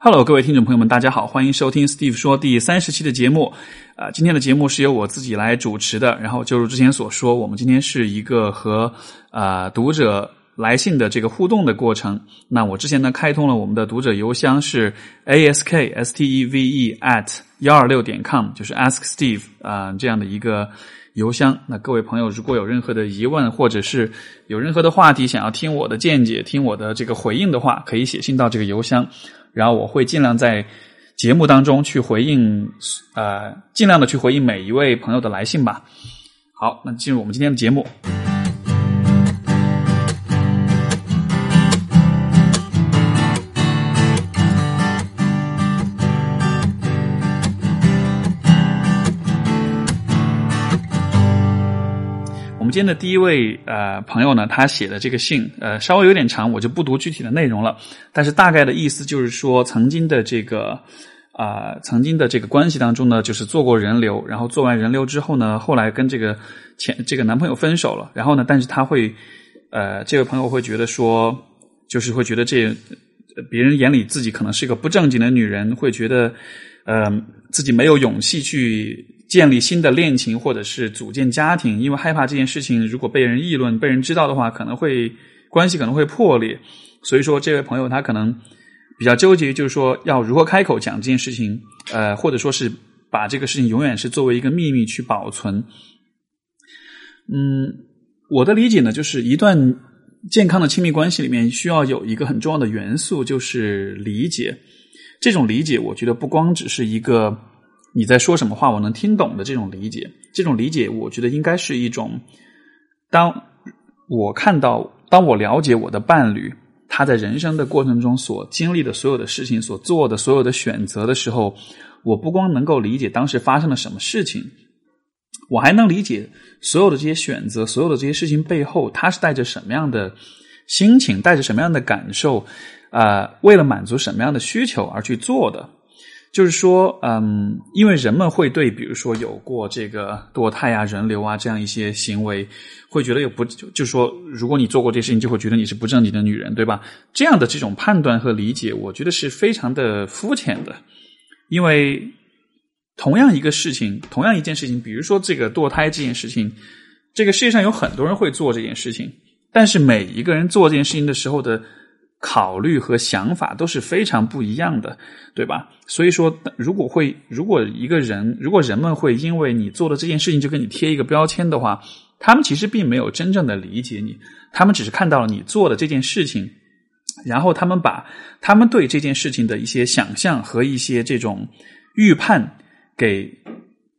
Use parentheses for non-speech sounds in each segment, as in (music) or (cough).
Hello，各位听众朋友们，大家好，欢迎收听 Steve 说第三十期的节目。啊，今天的节目是由我自己来主持的。然后就如之前所说，我们今天是一个和啊读者来信的这个互动的过程。那我之前呢开通了我们的读者邮箱是 ask s t e v e at 幺二六点 com，就是 ask Steve 啊这样的一个邮箱。那各位朋友如果有任何的疑问，或者是有任何的话题想要听我的见解、听我的这个回应的话，可以写信到这个邮箱。然后我会尽量在节目当中去回应，呃，尽量的去回应每一位朋友的来信吧。好，那进入我们今天的节目。我们今天的第一位呃朋友呢，他写的这个信呃稍微有点长，我就不读具体的内容了。但是大概的意思就是说，曾经的这个啊曾经的这个关系当中呢，就是做过人流，然后做完人流之后呢，后来跟这个前这个男朋友分手了。然后呢，但是他会呃这位朋友会觉得说，就是会觉得这别人眼里自己可能是一个不正经的女人，会觉得呃自己没有勇气去。建立新的恋情，或者是组建家庭，因为害怕这件事情如果被人议论、被人知道的话，可能会关系可能会破裂。所以说，这位朋友他可能比较纠结，就是说要如何开口讲这件事情，呃，或者说是把这个事情永远是作为一个秘密去保存。嗯，我的理解呢，就是一段健康的亲密关系里面需要有一个很重要的元素，就是理解。这种理解，我觉得不光只是一个。你在说什么话，我能听懂的这种理解，这种理解，我觉得应该是一种，当我看到，当我了解我的伴侣他在人生的过程中所经历的所有的事情，所做的所有的选择的时候，我不光能够理解当时发生了什么事情，我还能理解所有的这些选择，所有的这些事情背后，他是带着什么样的心情，带着什么样的感受，啊，为了满足什么样的需求而去做的。就是说，嗯，因为人们会对，比如说有过这个堕胎啊、人流啊这样一些行为，会觉得有不，就是说，如果你做过这事情，就会觉得你是不正经的女人，对吧？这样的这种判断和理解，我觉得是非常的肤浅的。因为同样一个事情，同样一件事情，比如说这个堕胎这件事情，这个世界上有很多人会做这件事情，但是每一个人做这件事情的时候的。考虑和想法都是非常不一样的，对吧？所以说，如果会，如果一个人，如果人们会因为你做的这件事情就给你贴一个标签的话，他们其实并没有真正的理解你，他们只是看到了你做的这件事情，然后他们把他们对这件事情的一些想象和一些这种预判给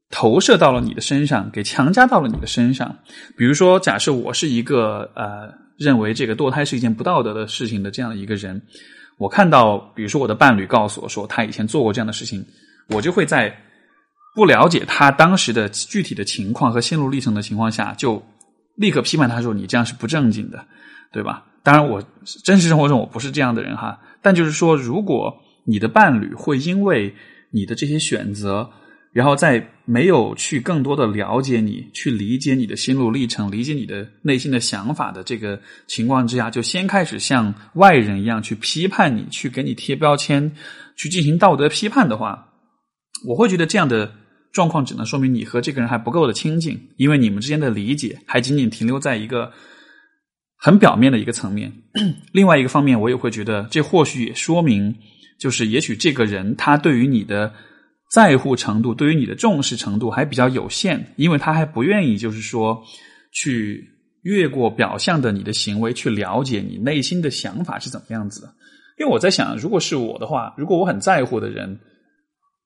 投射到了你的身上，给强加到了你的身上。比如说，假设我是一个呃。认为这个堕胎是一件不道德的事情的这样一个人，我看到，比如说我的伴侣告诉我说他以前做过这样的事情，我就会在不了解他当时的具体的情况和心路历程的情况下，就立刻批判他说你这样是不正经的，对吧？当然，我真实生活中我不是这样的人哈，但就是说，如果你的伴侣会因为你的这些选择。然后在没有去更多的了解你、去理解你的心路历程、理解你的内心的想法的这个情况之下，就先开始像外人一样去批判你、去给你贴标签、去进行道德批判的话，我会觉得这样的状况只能说明你和这个人还不够的亲近，因为你们之间的理解还仅仅停留在一个很表面的一个层面。(clears throat) 另外一个方面，我也会觉得这或许也说明，就是也许这个人他对于你的。在乎程度对于你的重视程度还比较有限，因为他还不愿意，就是说去越过表象的你的行为，去了解你内心的想法是怎么样子的。因为我在想，如果是我的话，如果我很在乎的人，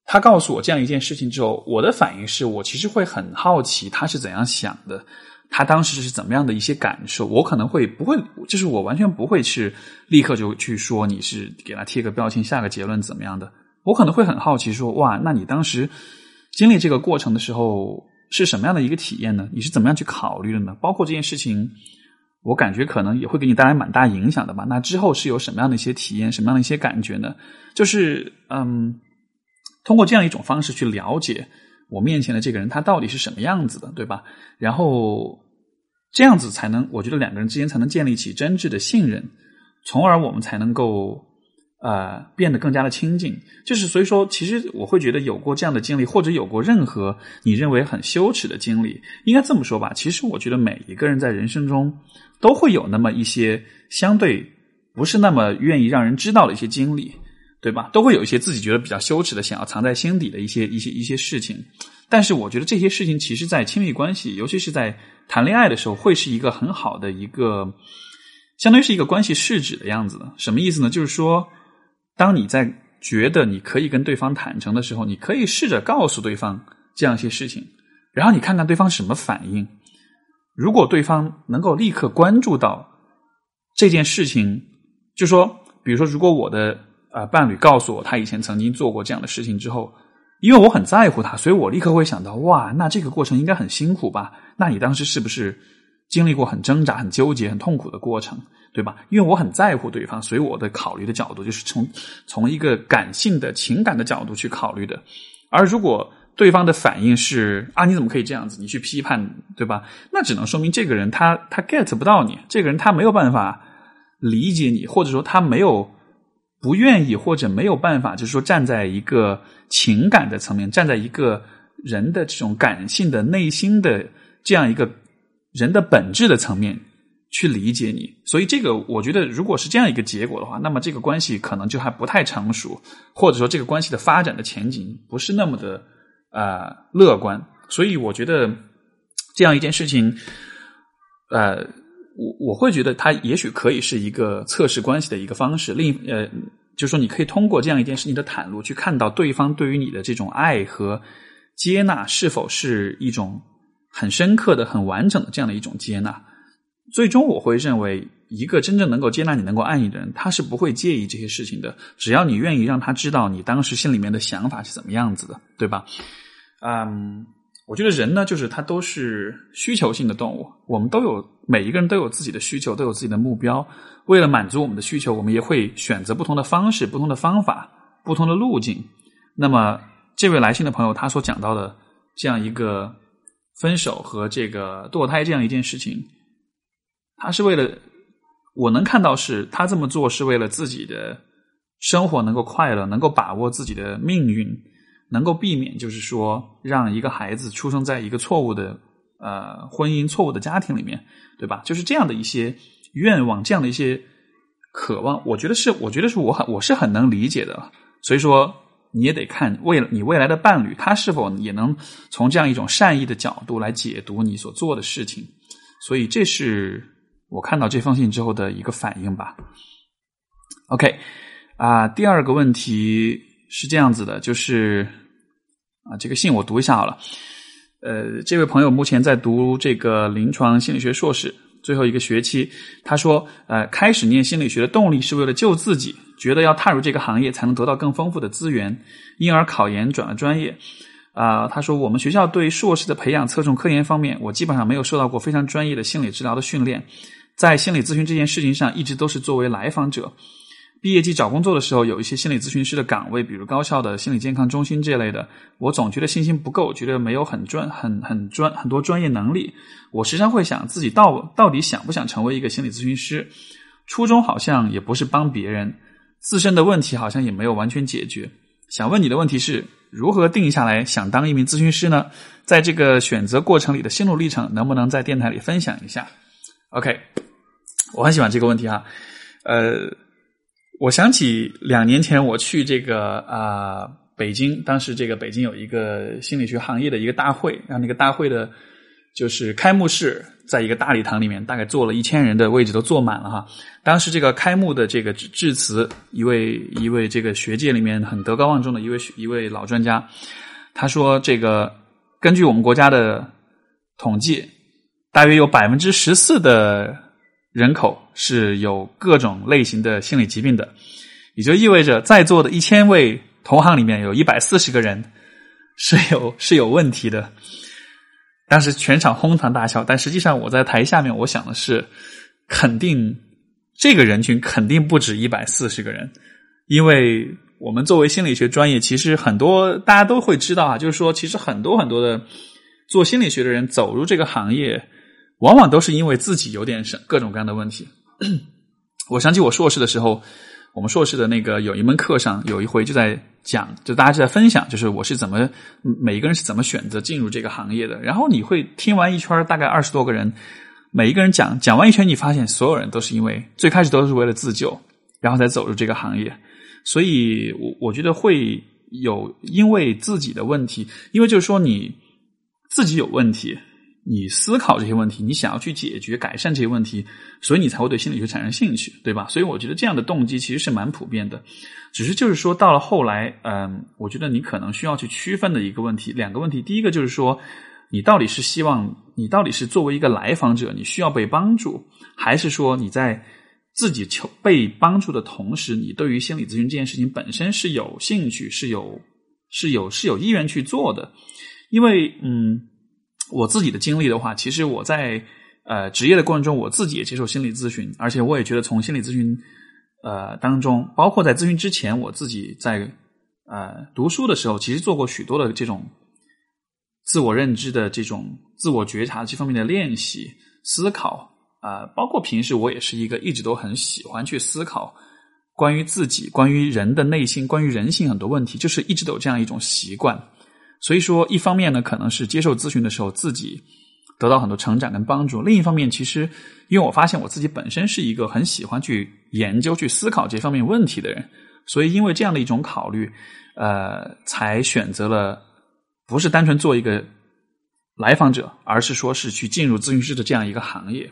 他告诉我这样一件事情之后，我的反应是我其实会很好奇他是怎样想的，他当时是怎么样的一些感受。我可能会不会，就是我完全不会去立刻就去说你是给他贴个标签，下个结论怎么样的。我可能会很好奇，说哇，那你当时经历这个过程的时候是什么样的一个体验呢？你是怎么样去考虑的呢？包括这件事情，我感觉可能也会给你带来蛮大影响的吧。那之后是有什么样的一些体验，什么样的一些感觉呢？就是嗯，通过这样一种方式去了解我面前的这个人，他到底是什么样子的，对吧？然后这样子才能，我觉得两个人之间才能建立起真挚的信任，从而我们才能够。呃变得更加的亲近。就是所以说，其实我会觉得有过这样的经历，或者有过任何你认为很羞耻的经历，应该这么说吧。其实我觉得每一个人在人生中都会有那么一些相对不是那么愿意让人知道的一些经历。对吧？都会有一些自己觉得比较羞耻的，想要藏在心底的一些一些一些事情。但是我觉得这些事情，其实，在亲密关系，尤其是在谈恋爱的时候，会是一个很好的一个，相当于是一个关系试纸的样子。什么意思呢？就是说，当你在觉得你可以跟对方坦诚的时候，你可以试着告诉对方这样一些事情，然后你看看对方什么反应。如果对方能够立刻关注到这件事情，就说，比如说，如果我的。啊，伴侣告诉我他以前曾经做过这样的事情之后，因为我很在乎他，所以我立刻会想到，哇，那这个过程应该很辛苦吧？那你当时是不是经历过很挣扎、很纠结、很痛苦的过程，对吧？因为我很在乎对方，所以我的考虑的角度就是从从一个感性的情感的角度去考虑的。而如果对方的反应是啊，你怎么可以这样子？你去批判，对吧？那只能说明这个人他他 get 不到你，这个人他没有办法理解你，或者说他没有。不愿意或者没有办法，就是说站在一个情感的层面，站在一个人的这种感性的内心的这样一个人的本质的层面去理解你，所以这个我觉得，如果是这样一个结果的话，那么这个关系可能就还不太成熟，或者说这个关系的发展的前景不是那么的啊乐观。所以我觉得这样一件事情，呃。我我会觉得，它也许可以是一个测试关系的一个方式。另呃，就是说，你可以通过这样一件事情的袒露，去看到对方对于你的这种爱和接纳是否是一种很深刻的、很完整的这样的一种接纳。最终，我会认为，一个真正能够接纳你、能够爱你的人，他是不会介意这些事情的。只要你愿意让他知道你当时心里面的想法是怎么样子的，对吧？嗯。我觉得人呢，就是他都是需求性的动物。我们都有每一个人都有自己的需求，都有自己的目标。为了满足我们的需求，我们也会选择不同的方式、不同的方法、不同的路径。那么，这位来信的朋友他所讲到的这样一个分手和这个堕胎这样一件事情，他是为了我能看到是他这么做是为了自己的生活能够快乐，能够把握自己的命运。能够避免，就是说，让一个孩子出生在一个错误的呃婚姻、错误的家庭里面，对吧？就是这样的一些愿望，这样的一些渴望，我觉得是，我觉得是我很我是很能理解的。所以说，你也得看未你未来的伴侣，他是否也能从这样一种善意的角度来解读你所做的事情。所以，这是我看到这封信之后的一个反应吧。OK，啊，第二个问题是这样子的，就是。啊，这个信我读一下好了。呃，这位朋友目前在读这个临床心理学硕士最后一个学期。他说，呃，开始念心理学的动力是为了救自己，觉得要踏入这个行业才能得到更丰富的资源，因而考研转了专业。啊，他说，我们学校对硕士的培养侧重科研方面，我基本上没有受到过非常专业的心理治疗的训练，在心理咨询这件事情上，一直都是作为来访者。毕业季找工作的时候，有一些心理咨询师的岗位，比如高校的心理健康中心这类的，我总觉得信心不够，觉得没有很专、很很专、很多专业能力。我时常会想，自己到到底想不想成为一个心理咨询师？初衷好像也不是帮别人，自身的问题好像也没有完全解决。想问你的问题是如何定下来想当一名咨询师呢？在这个选择过程里的心路历程，能不能在电台里分享一下？OK，我很喜欢这个问题哈，呃。我想起两年前我去这个啊北京，当时这个北京有一个心理学行业的一个大会，然后那个大会的，就是开幕式，在一个大礼堂里面，大概坐了一千人的位置都坐满了哈。当时这个开幕的这个致辞，一位一位这个学界里面很德高望重的一位一位老专家，他说：“这个根据我们国家的统计，大约有百分之十四的。”人口是有各种类型的心理疾病的，也就意味着在座的一千位同行里面有一百四十个人是有是有问题的。当时全场哄堂大笑，但实际上我在台下面，我想的是，肯定这个人群肯定不止一百四十个人，因为我们作为心理学专业，其实很多大家都会知道啊，就是说，其实很多很多的做心理学的人走入这个行业。往往都是因为自己有点什各种各样的问题。(clears throat) 我想起我硕士的时候，我们硕士的那个有一门课上，有一回就在讲，就大家就在分享，就是我是怎么每一个人是怎么选择进入这个行业的。然后你会听完一圈，大概二十多个人，每一个人讲讲完一圈，你发现所有人都是因为最开始都是为了自救，然后才走入这个行业。所以，我我觉得会有因为自己的问题，因为就是说你自己有问题。你思考这些问题，你想要去解决、改善这些问题，所以你才会对心理学产生兴趣，对吧？所以我觉得这样的动机其实是蛮普遍的，只是就是说到了后来，嗯，我觉得你可能需要去区分的一个问题，两个问题。第一个就是说，你到底是希望你到底是作为一个来访者，你需要被帮助，还是说你在自己求被帮助的同时，你对于心理咨询这件事情本身是有兴趣、是有是有是有意愿去做的？因为，嗯。我自己的经历的话，其实我在呃职业的过程中，我自己也接受心理咨询，而且我也觉得从心理咨询呃当中，包括在咨询之前，我自己在呃读书的时候，其实做过许多的这种自我认知的这种自我觉察这方面的练习思考啊，包括平时我也是一个一直都很喜欢去思考关于自己、关于人的内心、关于人性很多问题，就是一直都有这样一种习惯。所以说，一方面呢，可能是接受咨询的时候自己得到很多成长跟帮助；另一方面，其实因为我发现我自己本身是一个很喜欢去研究、去思考这方面问题的人，所以因为这样的一种考虑，呃，才选择了不是单纯做一个来访者，而是说是去进入咨询师的这样一个行业。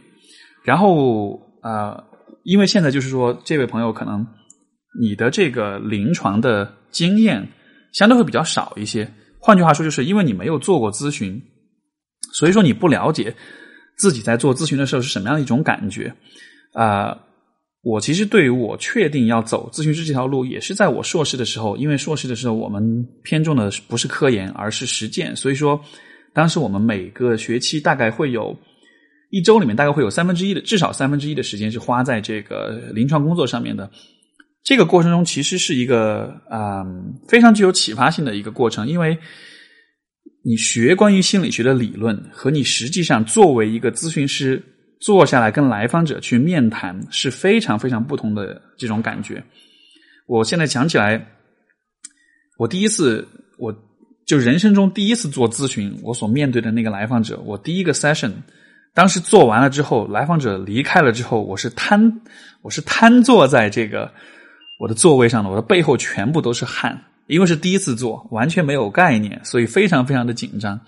然后，呃，因为现在就是说，这位朋友可能你的这个临床的经验相对会比较少一些。换句话说，就是因为你没有做过咨询，所以说你不了解自己在做咨询的时候是什么样的一种感觉。啊，我其实对于我确定要走咨询师这条路，也是在我硕士的时候，因为硕士的时候我们偏重的不是科研，而是实践，所以说当时我们每个学期大概会有一周里面大概会有三分之一的至少三分之一的时间是花在这个临床工作上面的。这个过程中其实是一个啊非常具有启发性的一个过程，因为你学关于心理学的理论和你实际上作为一个咨询师坐下来跟来访者去面谈是非常非常不同的这种感觉。我现在想起来，我第一次我就人生中第一次做咨询，我所面对的那个来访者，我第一个 session 当时做完了之后，来访者离开了之后，我是瘫我是瘫坐在这个。我的座位上呢，我的背后全部都是汗，因为是第一次做，完全没有概念，所以非常非常的紧张。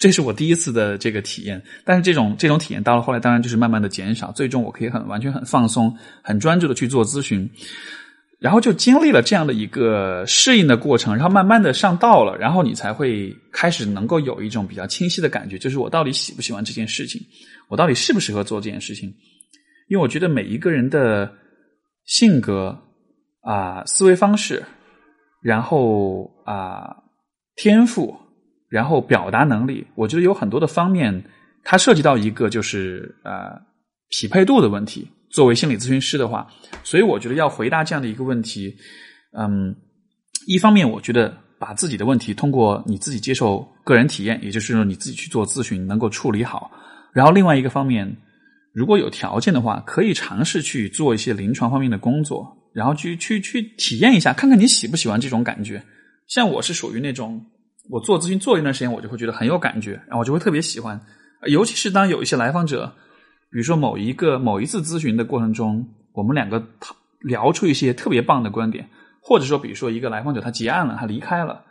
这是我第一次的这个体验。但是这种这种体验到了后来，当然就是慢慢的减少，最终我可以很完全很放松、很专注的去做咨询。然后就经历了这样的一个适应的过程，然后慢慢的上道了，然后你才会开始能够有一种比较清晰的感觉，就是我到底喜不喜欢这件事情，我到底适不适合做这件事情。因为我觉得每一个人的性格。啊，思维方式，然后啊，天赋，然后表达能力，我觉得有很多的方面，它涉及到一个就是呃匹配度的问题。作为心理咨询师的话，所以我觉得要回答这样的一个问题，嗯，一方面我觉得把自己的问题通过你自己接受个人体验，也就是说你自己去做咨询能够处理好，然后另外一个方面，如果有条件的话，可以尝试去做一些临床方面的工作。然后去去去体验一下，看看你喜不喜欢这种感觉。像我是属于那种，我做咨询做一段时间，我就会觉得很有感觉，然后我就会特别喜欢。尤其是当有一些来访者，比如说某一个某一次咨询的过程中，我们两个聊出一些特别棒的观点，或者说，比如说一个来访者他结案了，他离开了，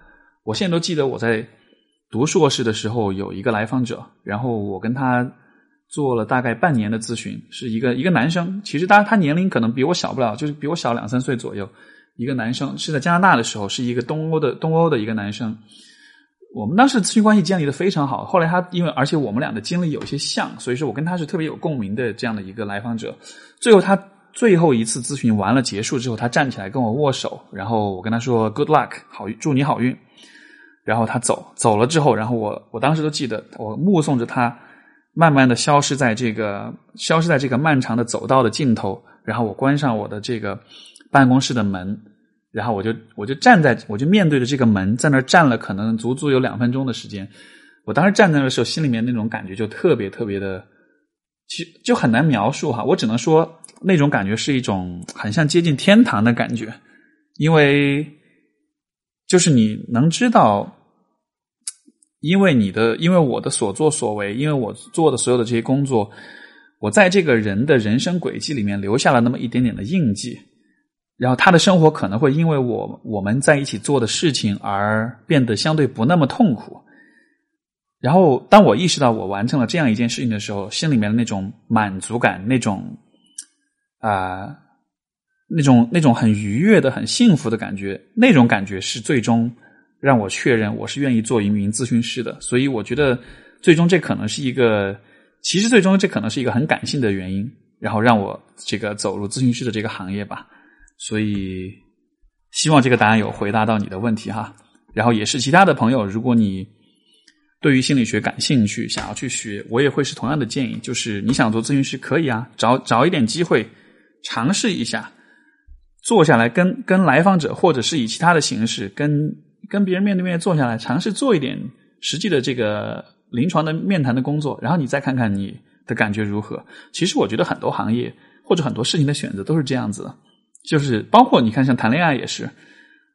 我现在都记得我在读硕士的时候有一个来访者，然后我跟他。做了大概半年的咨询，是一个一个男生，其实当然他年龄可能比我小不了，就是比我小两三岁左右。一个男生是在加拿大的时候，是一个东欧的东欧的一个男生。我们当时咨询关系建立的非常好。后来他因为而且我们俩的经历有些像，所以说我跟他是特别有共鸣的这样的一个来访者。最后他最后一次咨询完了结束之后，他站起来跟我握手，然后我跟他说 “Good luck”，好祝你好运。然后他走走了之后，然后我我当时都记得，我目送着他。慢慢的消失在这个消失在这个漫长的走道的尽头，然后我关上我的这个办公室的门，然后我就我就站在我就面对着这个门，在那儿站了可能足足有两分钟的时间。我当时站在那的时候，心里面那种感觉就特别特别的其实就很难描述哈。我只能说那种感觉是一种很像接近天堂的感觉，因为就是你能知道，因为你的，因为我的所作所为，因为我做的所有的这些工作，我在这个人的人生轨迹里面留下了那么一点点的印记。然后他的生活可能会因为我我们在一起做的事情而变得相对不那么痛苦。然后当我意识到我完成了这样一件事情的时候，心里面的那种满足感，那种啊，那种那种很愉悦的、很幸福的感觉，那种感觉是最终让我确认我是愿意做一名咨询师的。所以我觉得，最终这可能是一个，其实最终这可能是一个很感性的原因，然后让我这个走入咨询师的这个行业吧。所以，希望这个答案有回答到你的问题哈。然后也是其他的朋友，如果你对于心理学感兴趣，想要去学，我也会是同样的建议，就是你想做咨询师可以啊，找找一点机会尝试一下，坐下来跟跟来访者，或者是以其他的形式跟跟别人面对面坐下来，尝试做一点实际的这个临床的面谈的工作，然后你再看看你的感觉如何。其实我觉得很多行业或者很多事情的选择都是这样子。就是包括你看，像谈恋爱也是，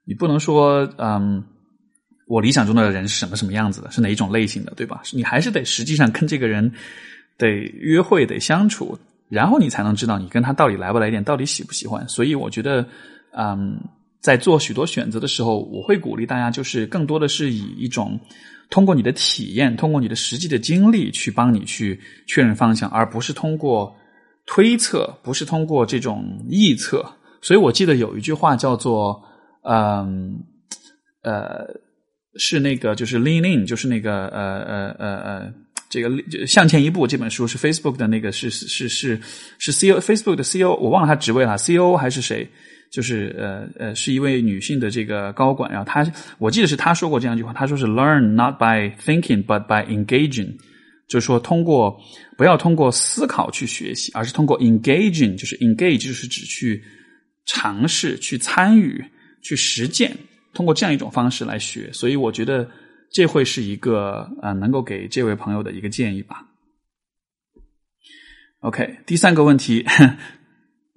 你不能说嗯，我理想中的人是什么什么样子的，是哪一种类型的，对吧？你还是得实际上跟这个人得约会，得相处，然后你才能知道你跟他到底来不来电，到底喜不喜欢。所以我觉得，嗯，在做许多选择的时候，我会鼓励大家，就是更多的是以一种通过你的体验，通过你的实际的经历去帮你去确认方向，而不是通过推测，不是通过这种臆测。所以我记得有一句话叫做，嗯，呃，是那个就是 lean in，就是那个呃呃呃呃，这个向前一步这本书是 Facebook 的那个是是是是 CEO Facebook 的 CEO，我忘了他职位了，CEO 还是谁？就是呃呃，是一位女性的这个高管，然后她我记得是她说过这样一句话，她说是 learn not by thinking but by engaging，就是说通过不要通过思考去学习，而是通过 engaging，就是 engage 就是指去。尝试去参与、去实践，通过这样一种方式来学，所以我觉得这会是一个呃，能够给这位朋友的一个建议吧。OK，第三个问题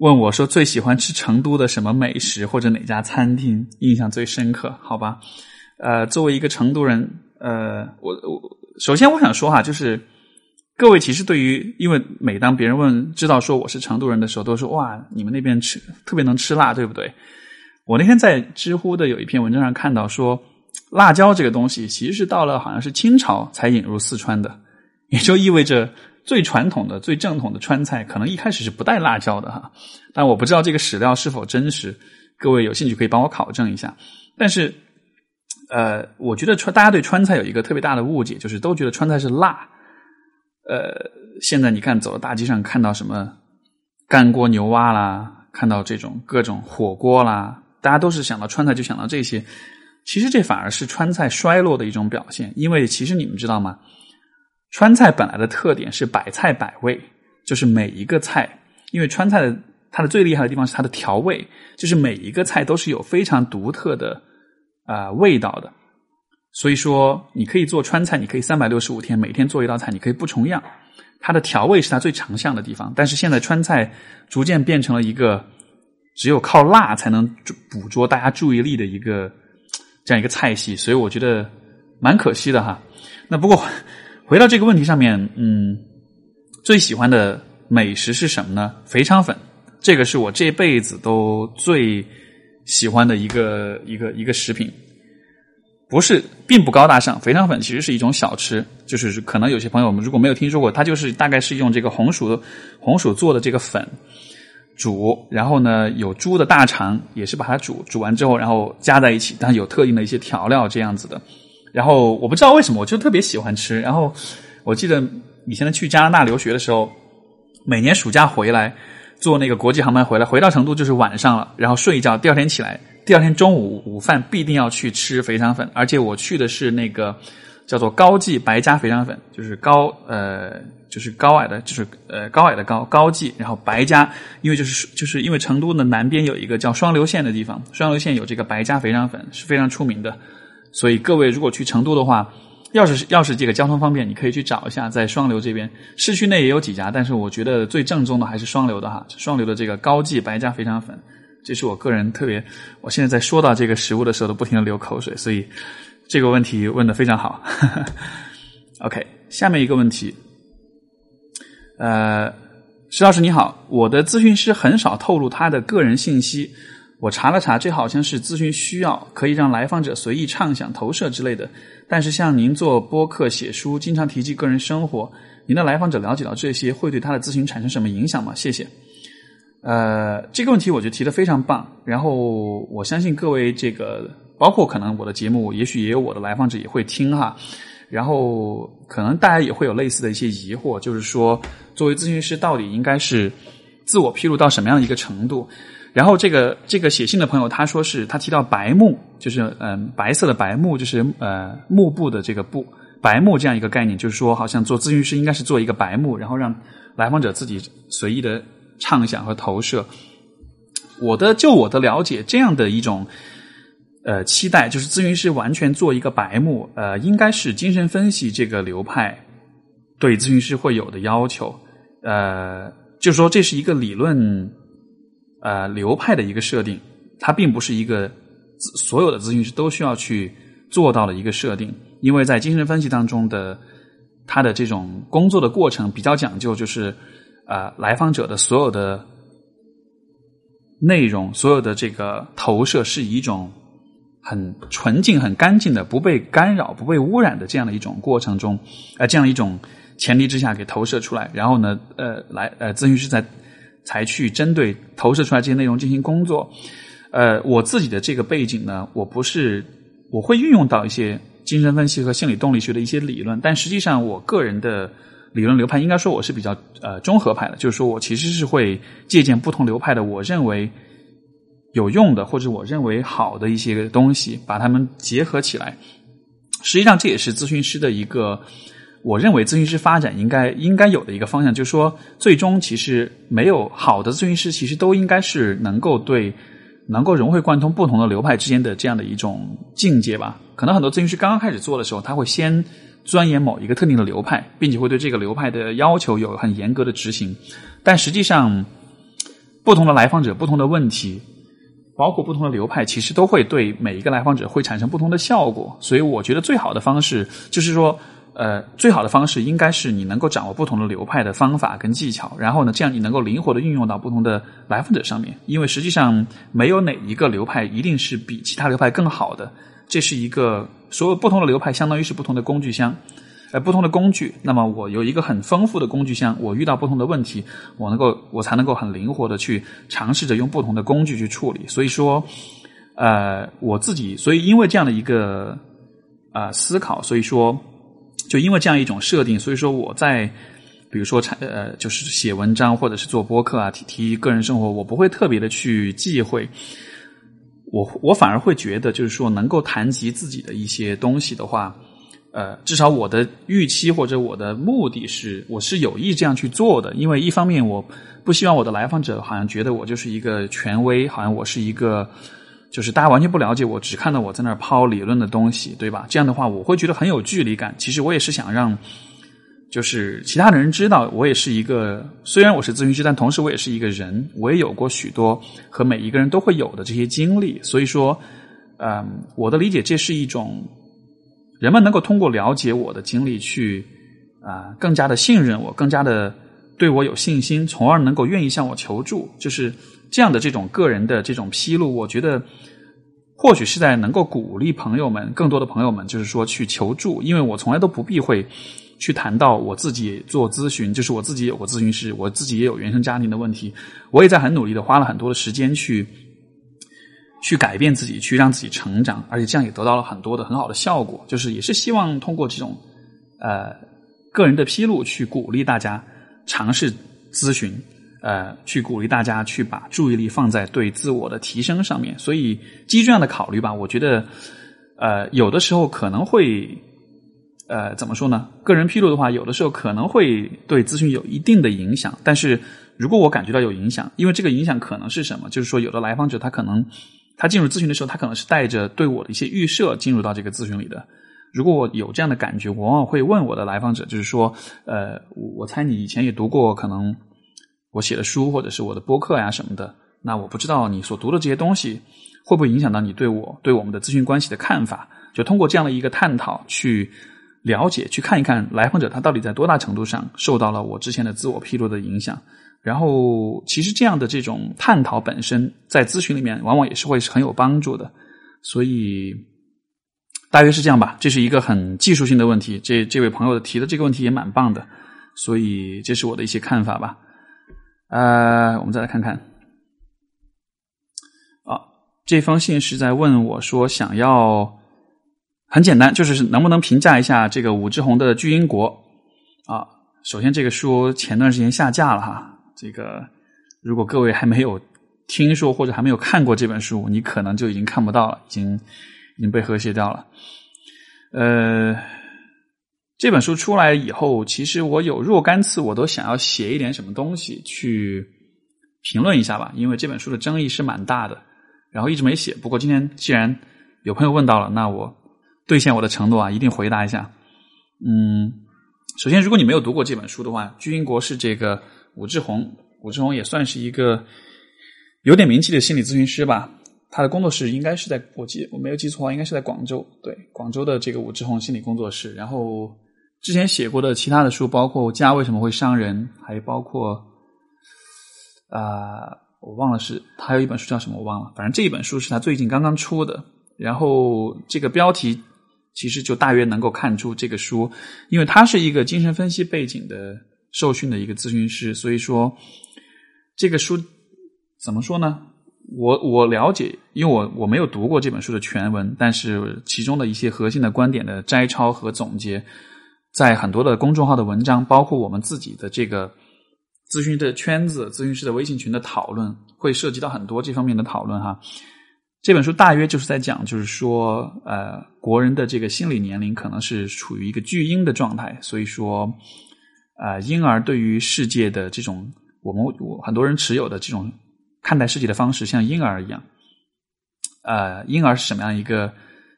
问我说最喜欢吃成都的什么美食或者哪家餐厅印象最深刻？好吧，呃，作为一个成都人，呃，我我首先我想说哈，就是。各位其实对于，因为每当别人问知道说我是成都人的时候，都说哇，你们那边吃特别能吃辣，对不对？我那天在知乎的有一篇文章上看到说，辣椒这个东西其实是到了好像是清朝才引入四川的，也就意味着最传统的、最正统的川菜可能一开始是不带辣椒的哈。但我不知道这个史料是否真实，各位有兴趣可以帮我考证一下。但是，呃，我觉得川大家对川菜有一个特别大的误解，就是都觉得川菜是辣。呃，现在你看，走到大街上看到什么干锅牛蛙啦，看到这种各种火锅啦，大家都是想到川菜就想到这些。其实这反而是川菜衰落的一种表现，因为其实你们知道吗？川菜本来的特点是百菜百味，就是每一个菜，因为川菜的它的最厉害的地方是它的调味，就是每一个菜都是有非常独特的啊味道的。所以说，你可以做川菜，你可以三百六十五天每天做一道菜，你可以不重样。它的调味是它最长项的地方。但是现在川菜逐渐变成了一个只有靠辣才能捕捉大家注意力的一个这样一个菜系，所以我觉得蛮可惜的哈。那不过回到这个问题上面，嗯，最喜欢的美食是什么呢？肥肠粉，这个是我这辈子都最喜欢的一个一个一个食品。不是，并不高大上。肥肠粉其实是一种小吃，就是可能有些朋友们如果没有听说过，它就是大概是用这个红薯红薯做的这个粉煮，然后呢有猪的大肠也是把它煮煮完之后，然后加在一起，但有特定的一些调料这样子的。然后我不知道为什么，我就特别喜欢吃。然后我记得以前去加拿大留学的时候，每年暑假回来坐那个国际航班回来，回到成都就是晚上了，然后睡一觉，第二天起来。第二天中午午饭必定要去吃肥肠粉，而且我去的是那个叫做高记白家肥肠粉，就是高呃就是高矮的，就是呃高矮的高高记，然后白家，因为就是就是因为成都的南边有一个叫双流县的地方，双流县有这个白家肥肠粉是非常出名的，所以各位如果去成都的话，要是要是这个交通方便，你可以去找一下，在双流这边，市区内也有几家，但是我觉得最正宗的还是双流的哈，双流的这个高记白家肥肠粉，这是我个人特别。我现在在说到这个食物的时候，都不停的流口水，所以这个问题问的非常好。(laughs) OK，下面一个问题，呃，石老师你好，我的咨询师很少透露他的个人信息。我查了查，这好像是咨询需要，可以让来访者随意畅想、投射之类的。但是像您做播客、写书，经常提及个人生活，您的来访者了解到这些，会对他的咨询产生什么影响吗？谢谢。呃，这个问题我觉得提的非常棒。然后我相信各位这个，包括可能我的节目，也许也有我的来访者也会听哈。然后可能大家也会有类似的一些疑惑，就是说，作为咨询师，到底应该是自我披露到什么样的一个程度？然后这个这个写信的朋友他说是他提到白幕，就是嗯白色的白幕，就是呃幕布的这个布白幕这样一个概念，就是说好像做咨询师应该是做一个白幕，然后让来访者自己随意的畅想和投射。我的就我的了解，这样的一种呃期待，就是咨询师完全做一个白幕，呃，应该是精神分析这个流派对咨询师会有的要求，呃，就是说这是一个理论。呃，流派的一个设定，它并不是一个所有的咨询师都需要去做到的一个设定，因为在精神分析当中的他的这种工作的过程比较讲究，就是啊，来访者的所有的内容，所有的这个投射是一种很纯净、很干净的、不被干扰、不被污染的这样的一种过程中，呃，这样一种前提之下给投射出来，然后呢，呃，来呃，咨询师在。才去针对投射出来这些内容进行工作。呃，我自己的这个背景呢，我不是我会运用到一些精神分析和心理动力学的一些理论，但实际上我个人的理论流派应该说我是比较呃综合派的，就是说我其实是会借鉴不同流派的我认为有用的或者我认为好的一些东西，把它们结合起来。实际上这也是咨询师的一个。我认为咨询师发展应该应该有的一个方向，就是说，最终其实没有好的咨询师，其实都应该是能够对能够融会贯通不同的流派之间的这样的一种境界吧。可能很多咨询师刚刚开始做的时候，他会先钻研某一个特定的流派，并且会对这个流派的要求有很严格的执行。但实际上，不同的来访者、不同的问题，包括不同的流派，其实都会对每一个来访者会产生不同的效果。所以，我觉得最好的方式就是说。呃，最好的方式应该是你能够掌握不同的流派的方法跟技巧，然后呢，这样你能够灵活的运用到不同的来访者上面。因为实际上没有哪一个流派一定是比其他流派更好的，这是一个所有不同的流派相当于是不同的工具箱，呃，不同的工具。那么我有一个很丰富的工具箱，我遇到不同的问题，我能够我才能够很灵活的去尝试着用不同的工具去处理。所以说，呃，我自己，所以因为这样的一个啊思考，所以说。就因为这样一种设定，所以说我在比如说呃，就是写文章或者是做播客啊，提提个人生活，我不会特别的去忌讳。我我反而会觉得，就是说能够谈及自己的一些东西的话，呃，至少我的预期或者我的目的是，我是有意这样去做的。因为一方面，我不希望我的来访者好像觉得我就是一个权威，好像我是一个。就是大家完全不了解我，只看到我在那儿抛理论的东西，对吧？这样的话，我会觉得很有距离感。其实我也是想让，就是其他的人知道，我也是一个，虽然我是咨询师，但同时我也是一个人，我也有过许多和每一个人都会有的这些经历。所以说，嗯，我的理解，这是一种人们能够通过了解我的经历，去啊，更加的信任我，更加的对我有信心，从而能够愿意向我求助，就是。这样的这种个人的这种披露，我觉得或许是在能够鼓励朋友们，更多的朋友们，就是说去求助。因为我从来都不避讳去谈到我自己做咨询，就是我自己有过咨询师，我自己也有原生家庭的问题，我也在很努力的花了很多的时间去去改变自己，去让自己成长，而且这样也得到了很多的很好的效果。就是也是希望通过这种呃个人的披露，去鼓励大家尝试咨询。呃，去鼓励大家去把注意力放在对自我的提升上面。所以基于这样的考虑吧，我觉得，呃，有的时候可能会，呃，怎么说呢？个人披露的话，有的时候可能会对咨询有一定的影响。但是如果我感觉到有影响，因为这个影响可能是什么？就是说，有的来访者他可能他进入咨询的时候，他可能是带着对我的一些预设进入到这个咨询里的。如果我有这样的感觉，我往往会问我的来访者，就是说，呃，我猜你以前也读过可能我写的书或者是我的播客呀什么的，那我不知道你所读的这些东西会不会影响到你对我对我们的咨询关系的看法？就通过这样的一个探讨去了解，去看一看来访者他到底在多大程度上受到了我之前的自我披露的影响。然后，其实这样的这种探讨本身在咨询里面往往也是会是很有帮助的。所以。大约是这样吧，这是一个很技术性的问题。这这位朋友提的这个问题也蛮棒的，所以这是我的一些看法吧。呃，我们再来看看。啊，这封信是在问我说，想要很简单，就是能不能评价一下这个武志红的《巨婴国》啊？首先，这个书前段时间下架了哈。这个如果各位还没有听说或者还没有看过这本书，你可能就已经看不到了，已经。已经被和谐掉了。呃，这本书出来以后，其实我有若干次，我都想要写一点什么东西去评论一下吧，因为这本书的争议是蛮大的，然后一直没写。不过今天既然有朋友问到了，那我兑现我的承诺啊，一定回答一下。嗯，首先，如果你没有读过这本书的话，《居英国》是这个武志红，武志红也算是一个有点名气的心理咨询师吧。他的工作室应该是在我记我没有记错的话，应该是在广州。对，广州的这个武志红心理工作室。然后之前写过的其他的书，包括《家为什么会伤人》，还包括啊，我忘了是还有一本书叫什么，我忘了。反正这一本书是他最近刚刚出的。然后这个标题其实就大约能够看出这个书，因为他是一个精神分析背景的受训的一个咨询师，所以说这个书怎么说呢？我我了解，因为我我没有读过这本书的全文，但是其中的一些核心的观点的摘抄和总结，在很多的公众号的文章，包括我们自己的这个咨询的圈子、咨询师的微信群的讨论，会涉及到很多这方面的讨论哈。这本书大约就是在讲，就是说，呃，国人的这个心理年龄可能是处于一个巨婴的状态，所以说，呃，婴儿对于世界的这种，我们我很多人持有的这种。看待世界的方式像婴儿一样，呃，婴儿是什么样一个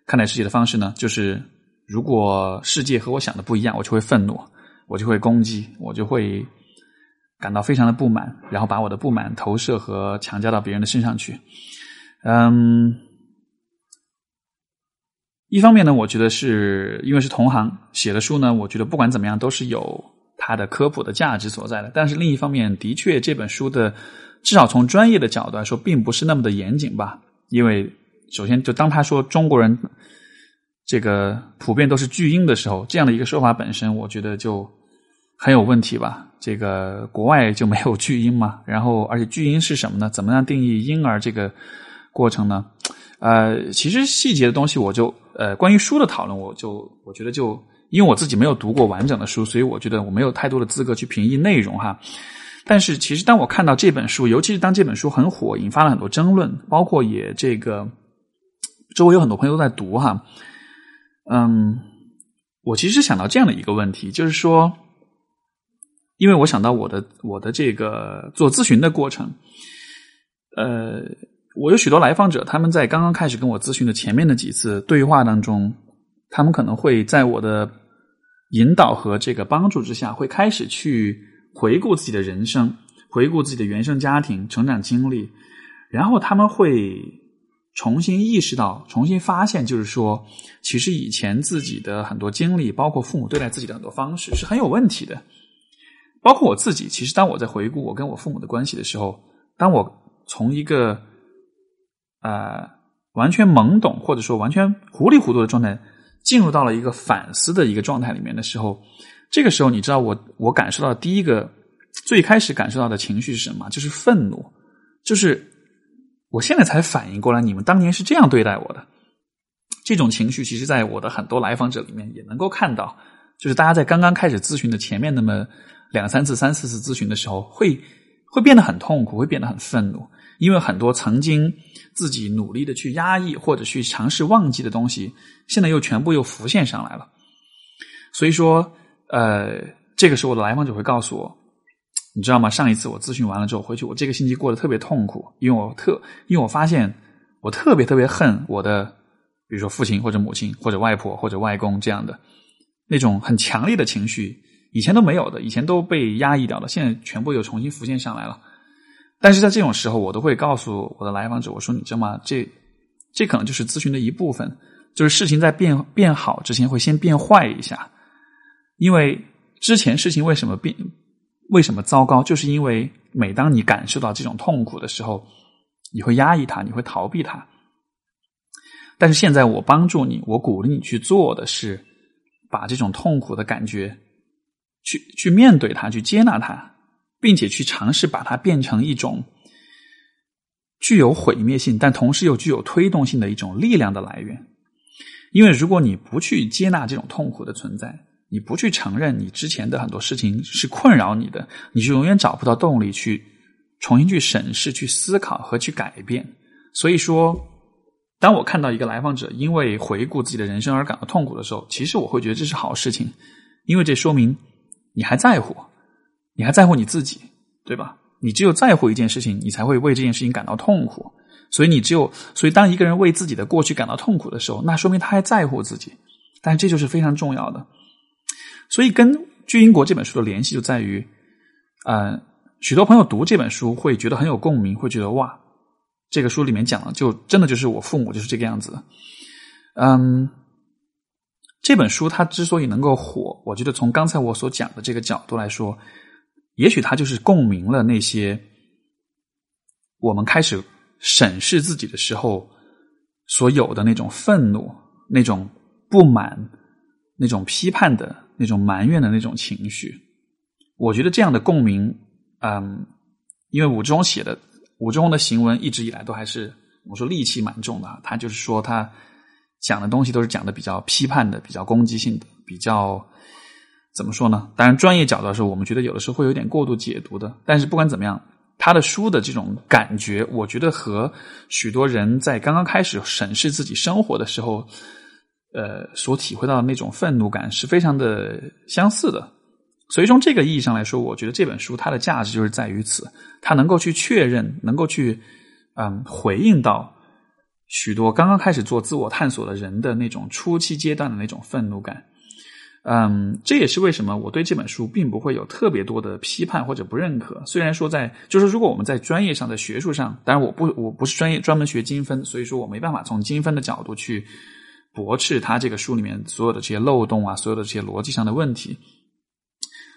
看待世界的方式呢？就是如果世界和我想的不一样，我就会愤怒，我就会攻击，我就会感到非常的不满，然后把我的不满投射和强加到别人的身上去。嗯，一方面呢，我觉得是因为是同行写的书呢，我觉得不管怎么样都是有它的科普的价值所在的。但是另一方面，的确这本书的。至少从专业的角度来说，并不是那么的严谨吧？因为首先，就当他说中国人这个普遍都是巨婴的时候，这样的一个说法本身，我觉得就很有问题吧？这个国外就没有巨婴嘛？(laughs) 然后，而且巨婴是什么呢？怎么样定义婴儿这个过程呢？呃，其实细节的东西，我就呃，关于书的讨论，我就我觉得就因为我自己没有读过完整的书，所以我觉得我没有太多的资格去评议内容哈。但是，其实当我看到这本书，尤其是当这本书很火，引发了很多争论，包括也这个周围有很多朋友都在读哈，嗯，我其实想到这样的一个问题，就是说，因为我想到我的我的这个做咨询的过程，呃，我有许多来访者，他们在刚刚开始跟我咨询的前面的几次对话当中，他们可能会在我的引导和这个帮助之下，会开始去。回顾自己的人生，回顾自己的原生家庭成长经历，然后他们会重新意识到，重新发现，就是说，其实以前自己的很多经历，包括父母对待自己的很多方式，是很有问题的。包括我自己，其实当我在回顾我跟我父母的关系的时候，当我从一个呃完全懵懂或者说完全糊里糊涂的状态，进入到了一个反思的一个状态里面的时候。这个时候，你知道我我感受到第一个最开始感受到的情绪是什么？就是愤怒，就是我现在才反应过来，你们当年是这样对待我的。这种情绪，其实在我的很多来访者里面也能够看到，就是大家在刚刚开始咨询的前面那么两三次、三四次咨询的时候，会会变得很痛苦，会变得很愤怒，因为很多曾经自己努力的去压抑或者去尝试忘记的东西，现在又全部又浮现上来了。所以说。呃，这个时候我的来访者会告诉我，你知道吗？上一次我咨询完了之后回去，我这个星期过得特别痛苦，因为我特，因为我发现我特别特别恨我的比如说父亲或者母亲或者外婆或者外公这样的那种很强烈的情绪，以前都没有的，以前都被压抑掉了，现在全部又重新浮现上来了。但是在这种时候，我都会告诉我的来访者，我说：“你知道吗？这这可能就是咨询的一部分，就是事情在变变好之前会先变坏一下，因为之前事情为什么变为什么糟糕，就是因为每当你感受到这种痛苦的时候，你会压抑它，你会逃避它。但是现在我帮助你，我鼓励你去做的是，把这种痛苦的感觉去去面对它，去接纳它。”并且去尝试把它变成一种具有毁灭性，但同时又具有推动性的一种力量的来源。因为如果你不去接纳这种痛苦的存在，你不去承认你之前的很多事情是困扰你的，你就永远找不到动力去重新去审视、去思考和去改变。所以说，当我看到一个来访者因为回顾自己的人生而感到痛苦的时候，其实我会觉得这是好事情，因为这说明你还在乎。你还在乎你自己，对吧？你只有在乎一件事情，你才会为这件事情感到痛苦。所以你只有，所以当一个人为自己的过去感到痛苦的时候，那说明他还在乎自己。但这就是非常重要的。所以跟《巨英国》这本书的联系就在于，呃，许多朋友读这本书会觉得很有共鸣，会觉得哇，这个书里面讲的就真的就是我父母就是这个样子。嗯。这本书它之所以能够火，我觉得从刚才我所讲的这个角度来说，也许它就是共鸣了那些我们开始审视自己的时候所有的那种愤怒、那种不满、那种批判的那种埋怨的那种情绪。我觉得这样的共鸣，嗯，因为武志红写的武志红的行文一直以来都还是我说戾气蛮重的，他就是说他。讲的东西都是讲的比较批判的、比较攻击性的、比较怎么说呢？当然，专业角度来说，我们觉得有的时候会有点过度解读的。但是不管怎么样，他的书的这种感觉，我觉得和许多人在刚刚开始审视自己生活的时候，呃，所体会到的那种愤怒感是非常的相似的。所以从这个意义上来说，我觉得这本书它的价值就是在于此，它能够去确认，能够去嗯回应到。许多刚刚开始做自我探索的人的那种初期阶段的那种愤怒感，嗯，这也是为什么我对这本书并不会有特别多的批判或者不认可。虽然说在，就是如果我们在专业上的学术上，当然我不我不是专业专门学精分，所以说我没办法从精分的角度去驳斥他这个书里面所有的这些漏洞啊，所有的这些逻辑上的问题。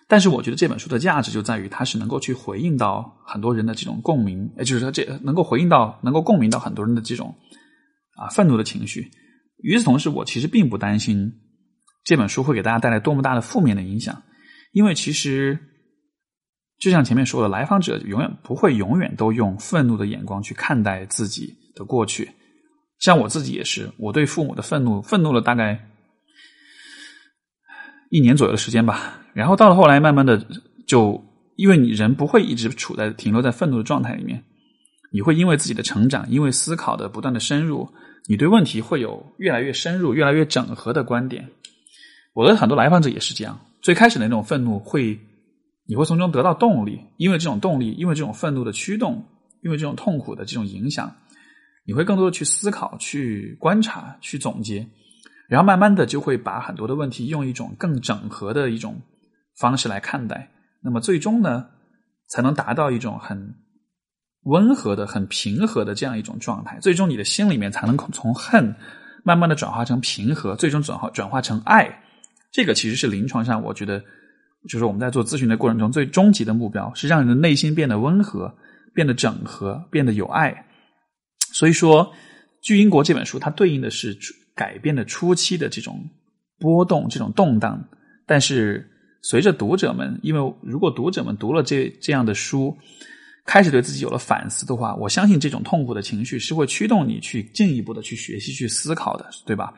但是我觉得这本书的价值就在于它是能够去回应到很多人的这种共鸣，也就是说这能够回应到能够共鸣到很多人的这种。啊，愤怒的情绪。与此同时，我其实并不担心这本书会给大家带来多么大的负面的影响，因为其实就像前面说的，来访者永远不会永远都用愤怒的眼光去看待自己的过去。像我自己也是，我对父母的愤怒，愤怒了大概一年左右的时间吧。然后到了后来，慢慢的就因为你人不会一直处在停留在愤怒的状态里面，你会因为自己的成长，因为思考的不断的深入。你对问题会有越来越深入、越来越整合的观点。我的很多来访者也是这样。最开始的那种愤怒，会你会从中得到动力，因为这种动力，因为这种愤怒的驱动，因为这种痛苦的这种影响，你会更多的去思考、去观察、去总结，然后慢慢的就会把很多的问题用一种更整合的一种方式来看待。那么最终呢，才能达到一种很。温和的、很平和的这样一种状态，最终你的心里面才能从恨慢慢的转化成平和，最终转化转化成爱。这个其实是临床上我觉得，就是我们在做咨询的过程中最终极的目标，是让人的内心变得温和、变得整合、变得有爱。所以说，《巨英国》这本书它对应的是改变的初期的这种波动、这种动荡。但是随着读者们，因为如果读者们读了这这样的书。开始对自己有了反思的话，我相信这种痛苦的情绪是会驱动你去进一步的去学习、去思考的，对吧？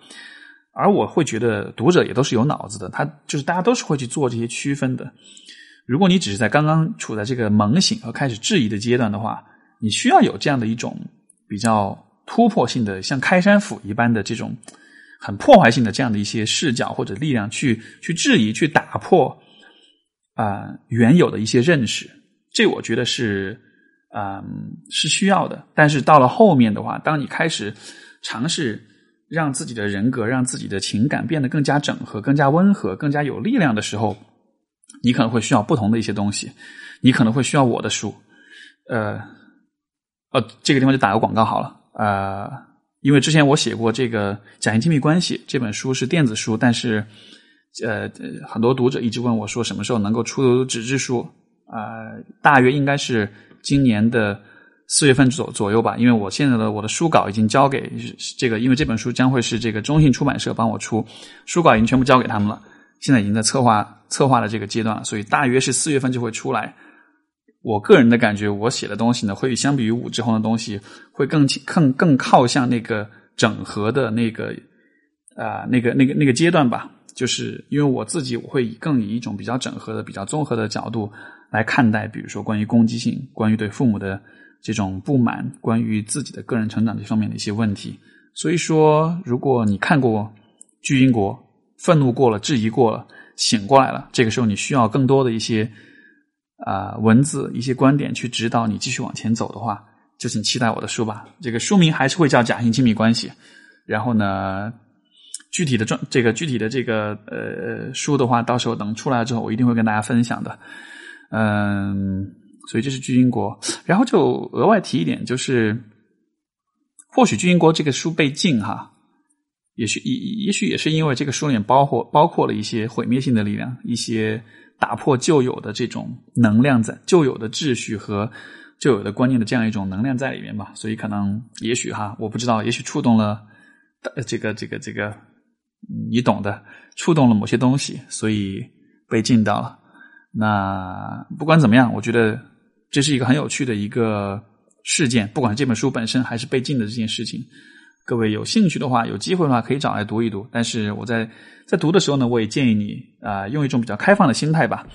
而我会觉得读者也都是有脑子的，他就是大家都是会去做这些区分的。如果你只是在刚刚处在这个猛醒和开始质疑的阶段的话，你需要有这样的一种比较突破性的、像开山斧一般的这种很破坏性的这样的一些视角或者力量去去质疑、去打破啊原有的一些认识。这我觉得是，嗯，是需要的。但是到了后面的话，当你开始尝试让自己的人格、让自己的情感变得更加整合、更加温和、更加有力量的时候，你可能会需要不同的一些东西。你可能会需要我的书，呃，呃，这个地方就打个广告好了，呃，因为之前我写过这个《假性亲密关系》这本书是电子书，但是呃，很多读者一直问我说什么时候能够出纸质书啊？大约应该是今年的四月份左左右吧，因为我现在的我的书稿已经交给这个，因为这本书将会是这个中信出版社帮我出，书稿已经全部交给他们了，现在已经在策划策划的这个阶段了，所以大约是四月份就会出来。我个人的感觉，我写的东西呢，会相比于武志红的东西，会更更更靠向那个整合的那个啊，那个那个那个阶段吧。就是因为我自己，我会以更以一种比较整合的、比较综合的角度来看待，比如说关于攻击性、关于对父母的这种不满、关于自己的个人成长这方面的一些问题。所以说，如果你看过《巨婴国》，愤怒过了，质疑过了，醒过来了，这个时候你需要更多的一些。啊，文字一些观点去指导你继续往前走的话，就请期待我的书吧。这个书名还是会叫《假性亲密关系》。然后呢，具体的状这个具体的这个呃书的话，到时候等出来之后，我一定会跟大家分享的。嗯，所以这是巨婴国。然后就额外提一点，就是或许巨婴国这个书被禁哈，也许也也许也是因为这个书里面包括包括了一些毁灭性的力量，一些。打破旧有的这种能量在旧有的秩序和旧有的观念的这样一种能量在里面吧，所以可能也许哈，我不知道，也许触动了这个这个这个，你懂的，触动了某些东西，所以被禁到了。那不管怎么样，我觉得这是一个很有趣的一个事件，不管这本书本身还是被禁的这件事情。各位有兴趣的话，有机会的话可以找来读一读。但是我在在读的时候呢，我也建议你啊，用一种比较开放的心态吧。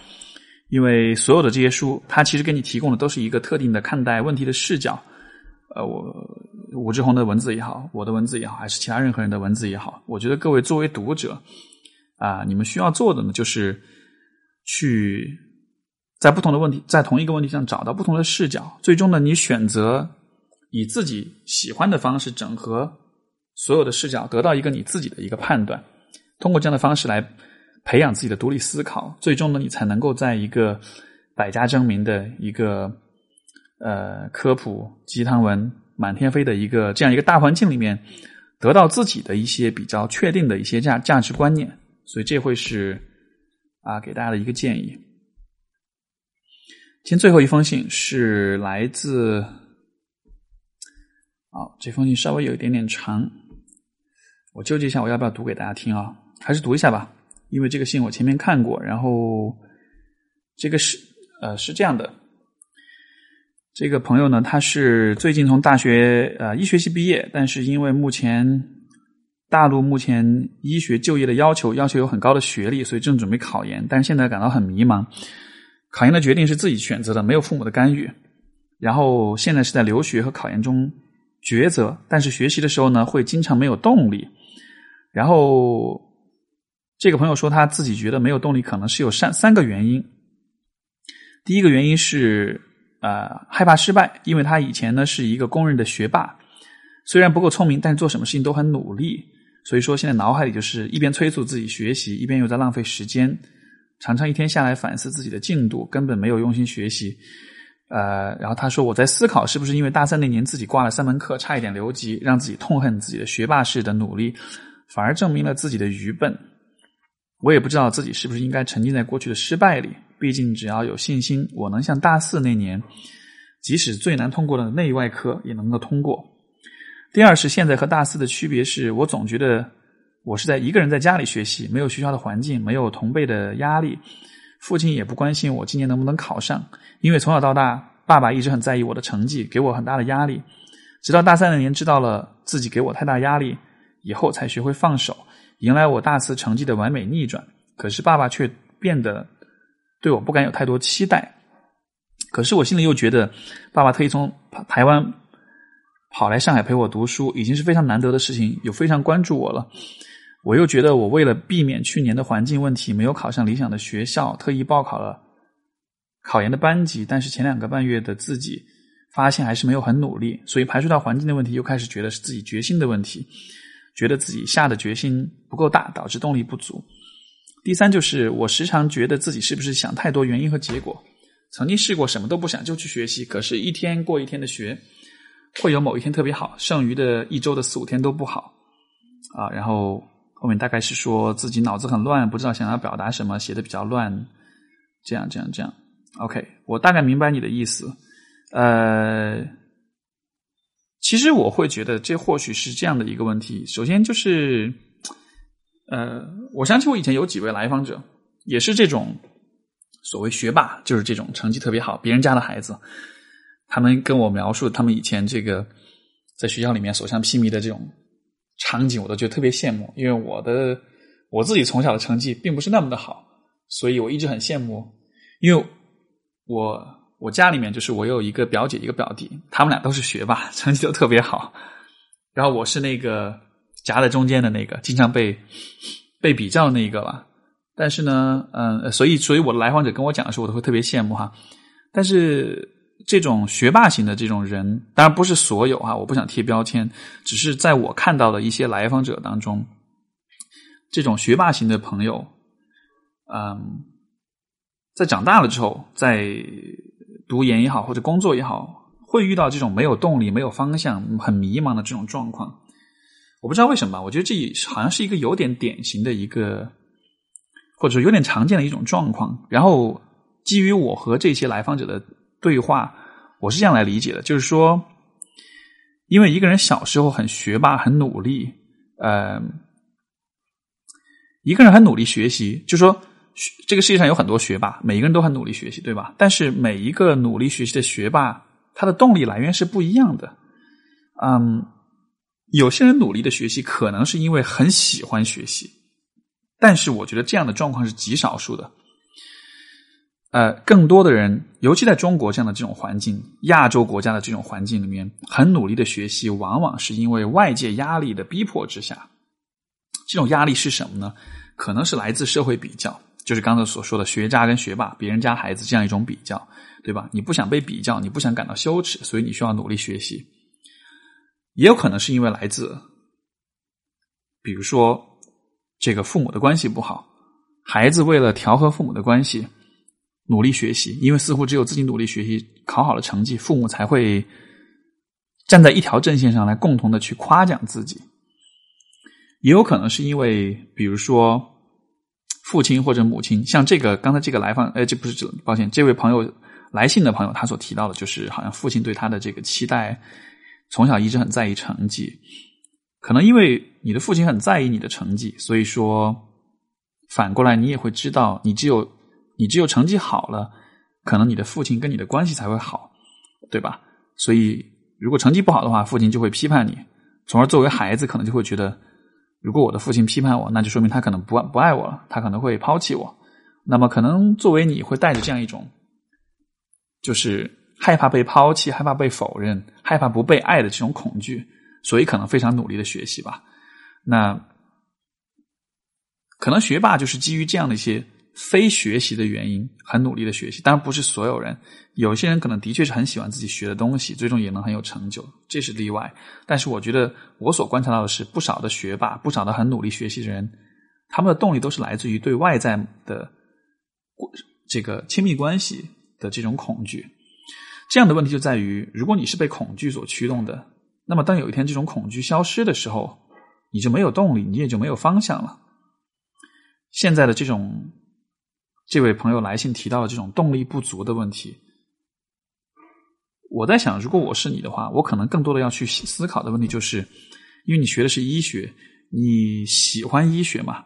因为所有的这些书，它其实给你提供的都是一个特定的看待问题的视角。呃，我武志红的文字也好，我的文字也好，还是其他任何人的文字也好，我觉得各位作为读者啊，你们需要做的呢，就是去在不同的问题，在同一个问题上找到不同的视角。最终呢，你选择以自己喜欢的方式整合。所有的视角得到一个你自己的一个判断，通过这样的方式来培养自己的独立思考，最终呢，你才能够在一个百家争鸣的一个呃科普鸡汤文满天飞的一个这样一个大环境里面，得到自己的一些比较确定的一些价价值观念。所以这会是啊给大家的一个建议。今天最后一封信是来自，好，这封信稍微有一点点长。我纠结一下，我要不要读给大家听啊？还是读一下吧，因为这个信我前面看过。然后这个是呃是这样的，这个朋友呢，他是最近从大学呃医学系毕业，但是因为目前大陆目前医学就业的要求要求有很高的学历，所以正准备考研，但是现在感到很迷茫。考研的决定是自己选择的，没有父母的干预。然后现在是在留学和考研中抉择，但是学习的时候呢，会经常没有动力。然后，这个朋友说他自己觉得没有动力，可能是有三三个原因。第一个原因是啊，害怕失败，因为他以前呢是一个公认的学霸，虽然不够聪明，但做什么事情都很努力。所以说，现在脑海里就是一边催促自己学习，一边又在浪费时间，常常一天下来反思自己的进度，根本没有用心学习。呃，然后他说，我在思考是不是因为大三那年自己挂了三门课，差一点留级，让自己痛恨自己的学霸式的努力。反而证明了自己的愚笨。我也不知道自己是不是应该沉浸在过去的失败里。毕竟，只要有信心，我能像大四那年，即使最难通过的内外科也能够通过。第二是，现在和大四的区别是，我总觉得我是在一个人在家里学习，没有学校的环境，没有同辈的压力。父亲也不关心我今年能不能考上，因为从小到大，爸爸一直很在意我的成绩，给我很大的压力。直到大三那年，知道了自己给我太大压力。以后才学会放手，迎来我大四成绩的完美逆转。可是爸爸却变得对我不敢有太多期待。可是我心里又觉得，爸爸特意从台湾跑来上海陪我读书，已经是非常难得的事情，有非常关注我了。我又觉得，我为了避免去年的环境问题，没有考上理想的学校，特意报考了考研的班级。但是前两个半月的自己发现还是没有很努力，所以排除掉环境的问题，又开始觉得是自己决心的问题。觉得自己下的决心不够大，导致动力不足。第三就是我时常觉得自己是不是想太多原因和结果。曾经试过什么都不想就去学习，可是一天过一天的学，会有某一天特别好，剩余的一周的四五天都不好啊。然后后面大概是说自己脑子很乱，不知道想要表达什么，写的比较乱，这样这样这样。OK，我大概明白你的意思。呃，其实我会觉得这或许是这样的一个问题。首先就是，呃，我想起我以前有几位来访者，也是这种。所谓学霸就是这种成绩特别好，别人家的孩子，他们跟我描述他们以前这个在学校里面所向披靡的这种场景，我都觉得特别羡慕。因为我的我自己从小的成绩并不是那么的好，所以我一直很羡慕。因为我我家里面就是我有一个表姐一个表弟，他们俩都是学霸，成绩都特别好。然后我是那个夹在中间的那个，经常被被比较那一个吧。但是呢，嗯，所以，所以我的来访者跟我讲的时候，我都会特别羡慕哈。但是，这种学霸型的这种人，当然不是所有哈，我不想贴标签，只是在我看到的一些来访者当中，这种学霸型的朋友，嗯，在长大了之后，在读研也好，或者工作也好，会遇到这种没有动力、没有方向、很迷茫的这种状况。我不知道为什么，我觉得这好像是一个有点典型的一个。或者说有点常见的一种状况，然后基于我和这些来访者的对话，我是这样来理解的，就是说，因为一个人小时候很学霸、很努力，呃，一个人很努力学习，就说这个世界上有很多学霸，每一个人都很努力学习，对吧？但是每一个努力学习的学霸，他的动力来源是不一样的。嗯，有些人努力的学习，可能是因为很喜欢学习。但是我觉得这样的状况是极少数的，呃，更多的人，尤其在中国这样的这种环境、亚洲国家的这种环境里面，很努力的学习，往往是因为外界压力的逼迫之下。这种压力是什么呢？可能是来自社会比较，就是刚才所说的学渣跟学霸、别人家孩子这样一种比较，对吧？你不想被比较，你不想感到羞耻，所以你需要努力学习。也有可能是因为来自，比如说。这个父母的关系不好，孩子为了调和父母的关系，努力学习，因为似乎只有自己努力学习，考好了成绩，父母才会站在一条阵线上来共同的去夸奖自己。也有可能是因为，比如说父亲或者母亲，像这个刚才这个来访，哎，这不是这，抱歉，这位朋友来信的朋友，他所提到的就是，好像父亲对他的这个期待，从小一直很在意成绩。可能因为你的父亲很在意你的成绩，所以说反过来你也会知道，你只有你只有成绩好了，可能你的父亲跟你的关系才会好，对吧？所以如果成绩不好的话，父亲就会批判你，从而作为孩子可能就会觉得，如果我的父亲批判我，那就说明他可能不不爱我了，他可能会抛弃我。那么可能作为你会带着这样一种，就是害怕被抛弃、害怕被否认、害怕不被爱的这种恐惧。所以可能非常努力的学习吧，那可能学霸就是基于这样的一些非学习的原因，很努力的学习。当然不是所有人，有些人可能的确是很喜欢自己学的东西，最终也能很有成就，这是例外。但是我觉得我所观察到的是，不少的学霸，不少的很努力学习的人，他们的动力都是来自于对外在的这个亲密关系的这种恐惧。这样的问题就在于，如果你是被恐惧所驱动的。那么，当有一天这种恐惧消失的时候，你就没有动力，你也就没有方向了。现在的这种，这位朋友来信提到的这种动力不足的问题，我在想，如果我是你的话，我可能更多的要去思考的问题就是，因为你学的是医学，你喜欢医学嘛？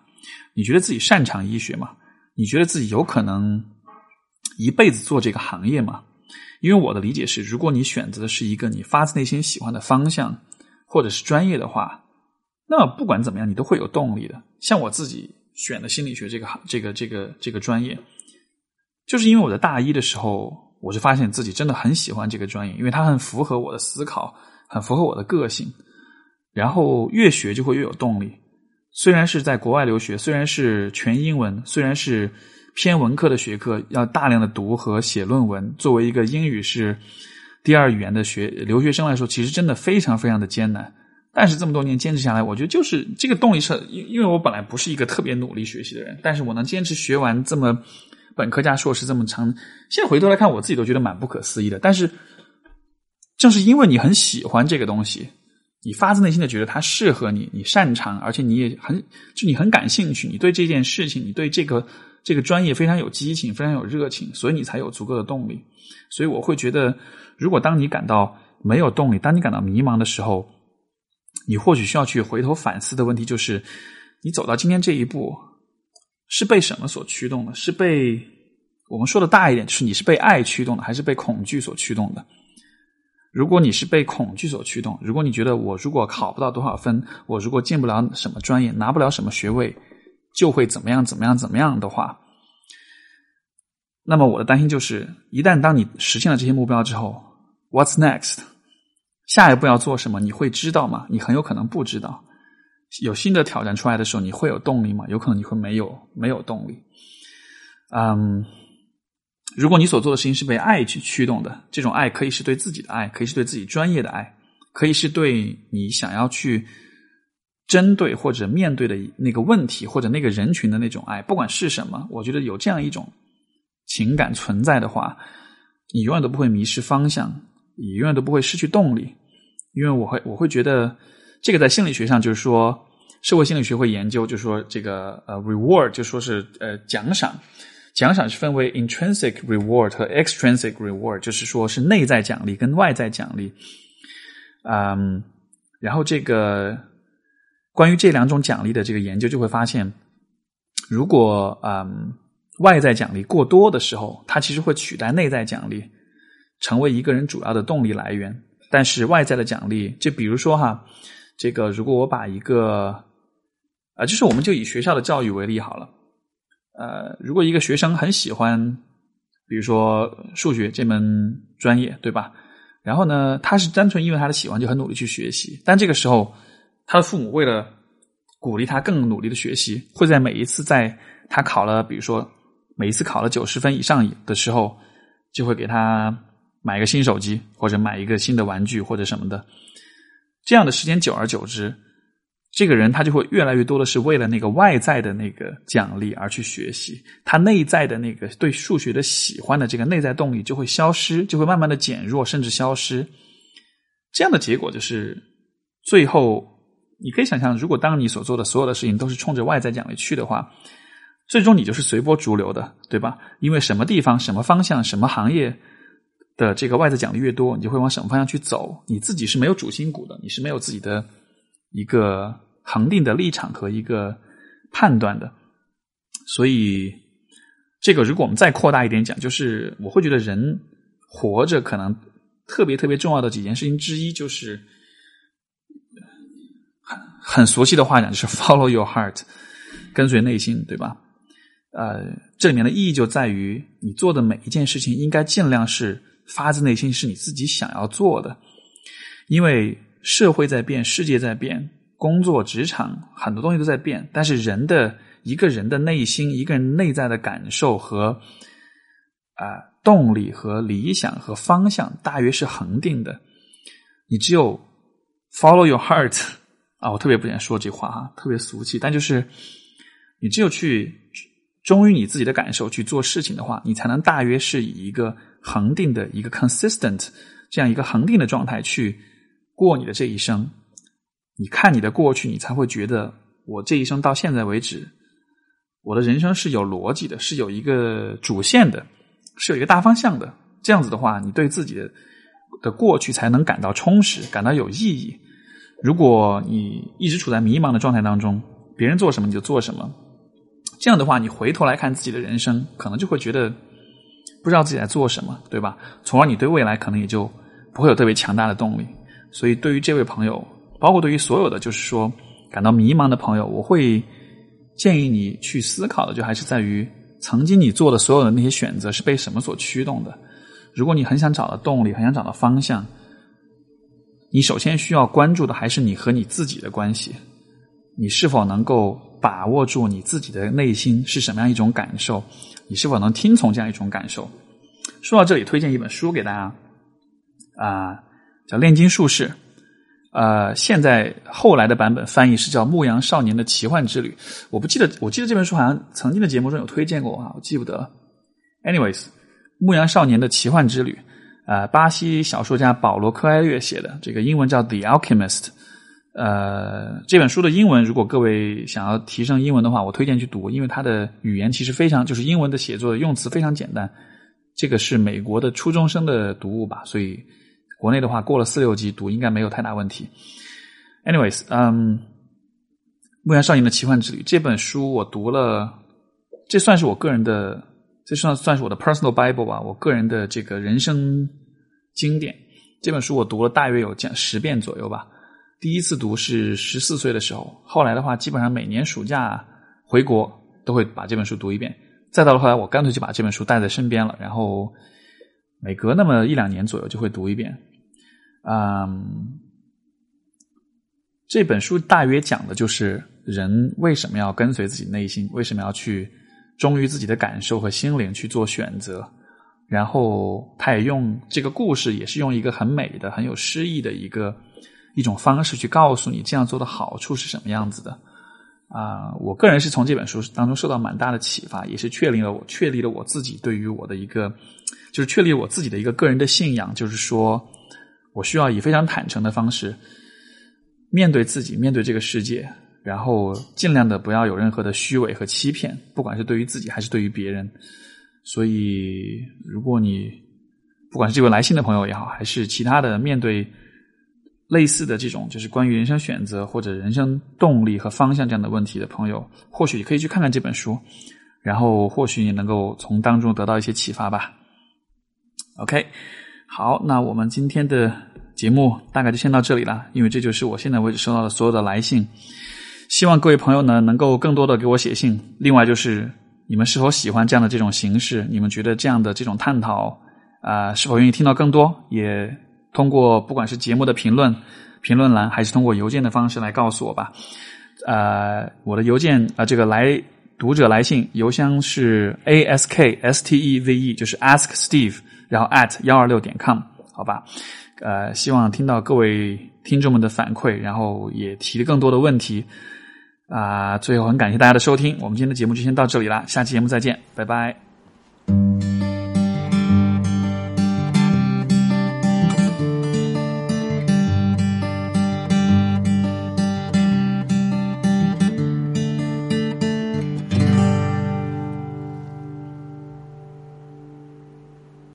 你觉得自己擅长医学吗？你觉得自己有可能一辈子做这个行业吗？因为我的理解是，如果你选择的是一个你发自内心喜欢的方向，或者是专业的话，那么不管怎么样，你都会有动力的。像我自己选的心理学这个行，这个这个这个专业，就是因为我在大一的时候，我就发现自己真的很喜欢这个专业，因为它很符合我的思考，很符合我的个性。然后越学就会越有动力。虽然是在国外留学，虽然是全英文，虽然是。偏文科的学科要大量的读和写论文，作为一个英语是第二语言的学留学生来说，其实真的非常非常的艰难。但是这么多年坚持下来，我觉得就是这个动力是，因因为我本来不是一个特别努力学习的人，但是我能坚持学完这么本科加硕士这么长，现在回头来看，我自己都觉得蛮不可思议的。但是正是因为你很喜欢这个东西，你发自内心的觉得它适合你，你擅长，而且你也很就你很感兴趣，你对这件事情，你对这个这个专业非常有激情，非常有热情，所以你才有足够的动力。所以我会觉得，如果当你感到没有动力，当你感到迷茫的时候，你或许需要去回头反思的问题就是：你走到今天这一步，是被什么所驱动的？是被我们说的大一点，就是你是被爱驱动的，还是被恐惧所驱动的？如果你是被恐惧所驱动，如果你觉得我如果考不到多少分，我如果进不了什么专业，拿不了什么学位，就会怎么样怎么样怎么样的话，那么我的担心就是：一旦当你实现了这些目标之后，What's next？下一步要做什么？你会知道吗？你很有可能不知道。有新的挑战出来的时候，你会有动力吗？有可能你会没有没有动力。嗯，如果你所做的事情是被爱去驱动的，这种爱可以是对自己的爱，可以是对自己专业的爱，可以是对你想要去针对或者面对的那个问题或者那个人群的那种爱，不管是什么，我觉得有这样一种情感存在的话，你永远都不会迷失方向。你永远都不会失去动力，因为我会我会觉得这个在心理学上就是说，社会心理学会研究，就是说这个呃 reward 就说是呃奖赏，奖赏是分为 intrinsic reward 和 extrinsic reward，就是说是内在奖励跟外在奖励。嗯，然后这个关于这两种奖励的这个研究就会发现，如果嗯外在奖励过多的时候，它其实会取代内在奖励。成为一个人主要的动力来源，但是外在的奖励，就比如说哈，这个如果我把一个，啊，就是我们就以学校的教育为例好了，呃，如果一个学生很喜欢，比如说数学这门专业，对吧？然后呢，他是单纯因为他的喜欢就很努力去学习，但这个时候，他的父母为了鼓励他更努力的学习，会在每一次在他考了，比如说每一次考了九十分以上的时候，就会给他。买个新手机，或者买一个新的玩具，或者什么的，这样的时间久而久之，这个人他就会越来越多的是为了那个外在的那个奖励而去学习，他内在的那个对数学的喜欢的这个内在动力就会消失，就会慢慢的减弱，甚至消失。这样的结果就是，最后你可以想象，如果当你所做的所有的事情都是冲着外在奖励去的话，最终你就是随波逐流的，对吧？因为什么地方、什么方向、什么行业。的这个外在奖励越多，你就会往什么方向去走？你自己是没有主心骨的，你是没有自己的一个恒定的立场和一个判断的。所以，这个如果我们再扩大一点讲，就是我会觉得人活着可能特别特别重要的几件事情之一，就是很很熟悉的话讲，就是 (laughs) follow your heart，跟随内心，对吧？呃，这里面的意义就在于你做的每一件事情应该尽量是。发自内心是你自己想要做的，因为社会在变，世界在变，工作职场很多东西都在变，但是人的一个人的内心，一个人内在的感受和啊动力和理想和方向，大约是恒定的。你只有 follow your heart 啊，我特别不想说这话哈，特别俗气，但就是你只有去忠于你自己的感受去做事情的话，你才能大约是以一个。恒定的一个 consistent 这样一个恒定的状态去过你的这一生，你看你的过去，你才会觉得我这一生到现在为止，我的人生是有逻辑的，是有一个主线的，是有一个大方向的。这样子的话，你对自己的的过去才能感到充实，感到有意义。如果你一直处在迷茫的状态当中，别人做什么你就做什么，这样的话，你回头来看自己的人生，可能就会觉得。不知道自己在做什么，对吧？从而你对未来可能也就不会有特别强大的动力。所以，对于这位朋友，包括对于所有的就是说感到迷茫的朋友，我会建议你去思考的，就还是在于曾经你做的所有的那些选择是被什么所驱动的。如果你很想找到动力，很想找到方向，你首先需要关注的还是你和你自己的关系。你是否能够把握住你自己的内心是什么样一种感受？你是否能听从这样一种感受？说到这里，推荐一本书给大家，啊，叫《炼金术士》，呃，现在后来的版本翻译是叫《牧羊少年的奇幻之旅》。我不记得，我记得这本书好像曾经的节目中有推荐过啊，我记不得。Anyways，《牧羊少年的奇幻之旅》呃，巴西小说家保罗·科埃略写的，这个英文叫《The Alchemist》。呃，这本书的英文，如果各位想要提升英文的话，我推荐去读，因为它的语言其实非常，就是英文的写作的用词非常简单。这个是美国的初中生的读物吧，所以国内的话过了四六级读应该没有太大问题。Anyways，嗯，《牧羊少年的奇幻之旅》这本书我读了，这算是我个人的，这算算是我的 personal bible 吧，我个人的这个人生经典。这本书我读了大约有将十遍左右吧。第一次读是十四岁的时候，后来的话，基本上每年暑假回国都会把这本书读一遍。再到了后来，我干脆就把这本书带在身边了，然后每隔那么一两年左右就会读一遍。嗯，这本书大约讲的就是人为什么要跟随自己内心，为什么要去忠于自己的感受和心灵去做选择。然后，他也用这个故事，也是用一个很美的、很有诗意的一个。一种方式去告诉你这样做的好处是什么样子的啊！我个人是从这本书当中受到蛮大的启发，也是确立了我确立了我自己对于我的一个，就是确立我自己的一个个人的信仰，就是说我需要以非常坦诚的方式面对自己，面对这个世界，然后尽量的不要有任何的虚伪和欺骗，不管是对于自己还是对于别人。所以，如果你不管是这位来信的朋友也好，还是其他的面对。类似的这种就是关于人生选择或者人生动力和方向这样的问题的朋友，或许你可以去看看这本书，然后或许你能够从当中得到一些启发吧。OK，好，那我们今天的节目大概就先到这里了，因为这就是我现在为止收到的所有的来信。希望各位朋友呢能够更多的给我写信。另外就是你们是否喜欢这样的这种形式？你们觉得这样的这种探讨啊，是否愿意听到更多？也。通过不管是节目的评论、评论栏，还是通过邮件的方式来告诉我吧。呃，我的邮件啊，这个来读者来信邮箱是 a s k s t e v e，就是 ask Steve，然后 at 幺二六点 com，好吧。呃，希望听到各位听众们的反馈，然后也提更多的问题。啊，最后很感谢大家的收听，我们今天的节目就先到这里了，下期节目再见，拜拜。